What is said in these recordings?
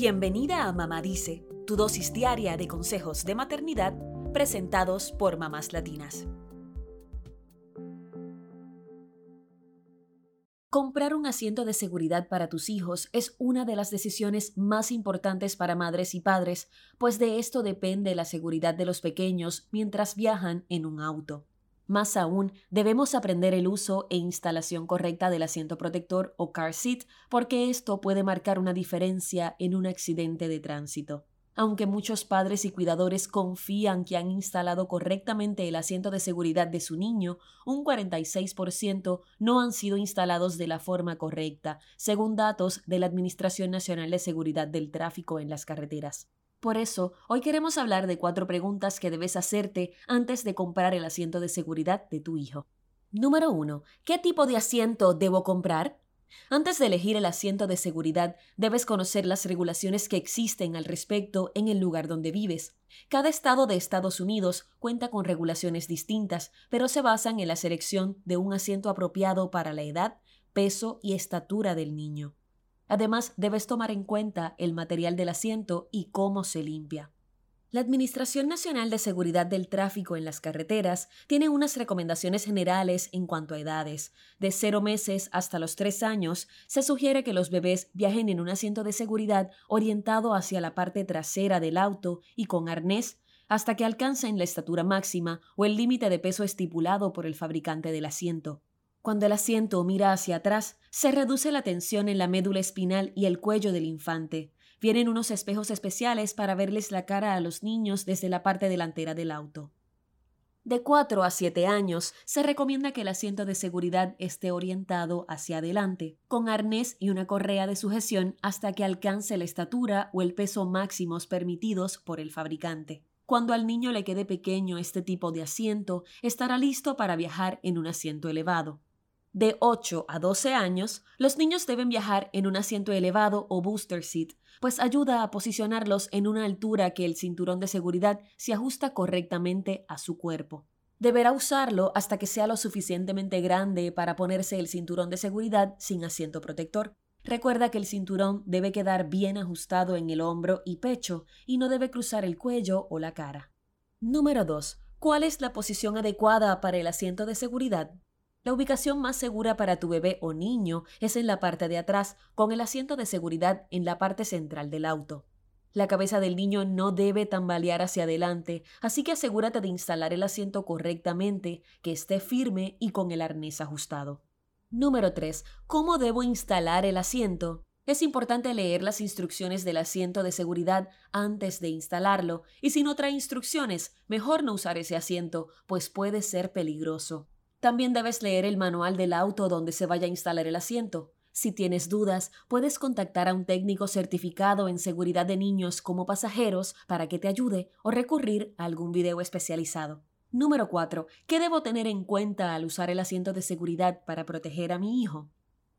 Bienvenida a Mamá Dice, tu dosis diaria de consejos de maternidad presentados por mamás latinas. Comprar un asiento de seguridad para tus hijos es una de las decisiones más importantes para madres y padres, pues de esto depende la seguridad de los pequeños mientras viajan en un auto. Más aún, debemos aprender el uso e instalación correcta del asiento protector o car seat porque esto puede marcar una diferencia en un accidente de tránsito. Aunque muchos padres y cuidadores confían que han instalado correctamente el asiento de seguridad de su niño, un 46% no han sido instalados de la forma correcta, según datos de la Administración Nacional de Seguridad del Tráfico en las Carreteras. Por eso, hoy queremos hablar de cuatro preguntas que debes hacerte antes de comprar el asiento de seguridad de tu hijo. Número 1. ¿Qué tipo de asiento debo comprar? Antes de elegir el asiento de seguridad, debes conocer las regulaciones que existen al respecto en el lugar donde vives. Cada estado de Estados Unidos cuenta con regulaciones distintas, pero se basan en la selección de un asiento apropiado para la edad, peso y estatura del niño. Además, debes tomar en cuenta el material del asiento y cómo se limpia. La Administración Nacional de Seguridad del Tráfico en las Carreteras tiene unas recomendaciones generales en cuanto a edades. De cero meses hasta los tres años, se sugiere que los bebés viajen en un asiento de seguridad orientado hacia la parte trasera del auto y con arnés hasta que alcancen la estatura máxima o el límite de peso estipulado por el fabricante del asiento. Cuando el asiento mira hacia atrás, se reduce la tensión en la médula espinal y el cuello del infante. Vienen unos espejos especiales para verles la cara a los niños desde la parte delantera del auto. De 4 a 7 años se recomienda que el asiento de seguridad esté orientado hacia adelante, con arnés y una correa de sujeción hasta que alcance la estatura o el peso máximos permitidos por el fabricante. Cuando al niño le quede pequeño este tipo de asiento, estará listo para viajar en un asiento elevado. De 8 a 12 años, los niños deben viajar en un asiento elevado o booster seat, pues ayuda a posicionarlos en una altura que el cinturón de seguridad se ajusta correctamente a su cuerpo. Deberá usarlo hasta que sea lo suficientemente grande para ponerse el cinturón de seguridad sin asiento protector. Recuerda que el cinturón debe quedar bien ajustado en el hombro y pecho y no debe cruzar el cuello o la cara. Número 2. ¿Cuál es la posición adecuada para el asiento de seguridad? La ubicación más segura para tu bebé o niño es en la parte de atrás, con el asiento de seguridad en la parte central del auto. La cabeza del niño no debe tambalear hacia adelante, así que asegúrate de instalar el asiento correctamente, que esté firme y con el arnés ajustado. Número 3. ¿Cómo debo instalar el asiento? Es importante leer las instrucciones del asiento de seguridad antes de instalarlo, y si no trae instrucciones, mejor no usar ese asiento, pues puede ser peligroso. También debes leer el manual del auto donde se vaya a instalar el asiento. Si tienes dudas, puedes contactar a un técnico certificado en seguridad de niños como pasajeros para que te ayude o recurrir a algún video especializado. Número 4. ¿Qué debo tener en cuenta al usar el asiento de seguridad para proteger a mi hijo?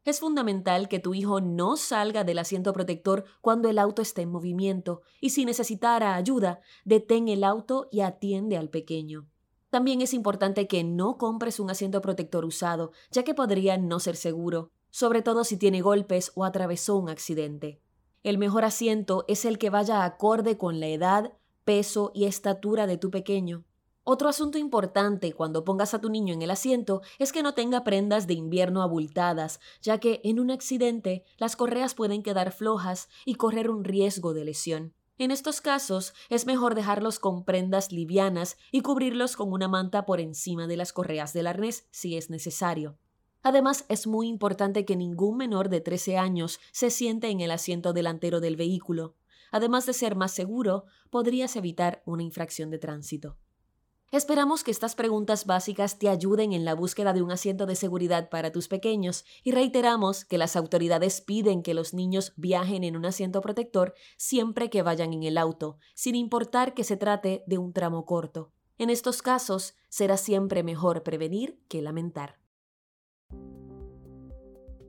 Es fundamental que tu hijo no salga del asiento protector cuando el auto esté en movimiento y si necesitara ayuda, detén el auto y atiende al pequeño. También es importante que no compres un asiento protector usado, ya que podría no ser seguro, sobre todo si tiene golpes o atravesó un accidente. El mejor asiento es el que vaya acorde con la edad, peso y estatura de tu pequeño. Otro asunto importante cuando pongas a tu niño en el asiento es que no tenga prendas de invierno abultadas, ya que en un accidente las correas pueden quedar flojas y correr un riesgo de lesión. En estos casos es mejor dejarlos con prendas livianas y cubrirlos con una manta por encima de las correas del arnés si es necesario. Además, es muy importante que ningún menor de 13 años se siente en el asiento delantero del vehículo. Además de ser más seguro, podrías evitar una infracción de tránsito. Esperamos que estas preguntas básicas te ayuden en la búsqueda de un asiento de seguridad para tus pequeños y reiteramos que las autoridades piden que los niños viajen en un asiento protector siempre que vayan en el auto, sin importar que se trate de un tramo corto. En estos casos, será siempre mejor prevenir que lamentar.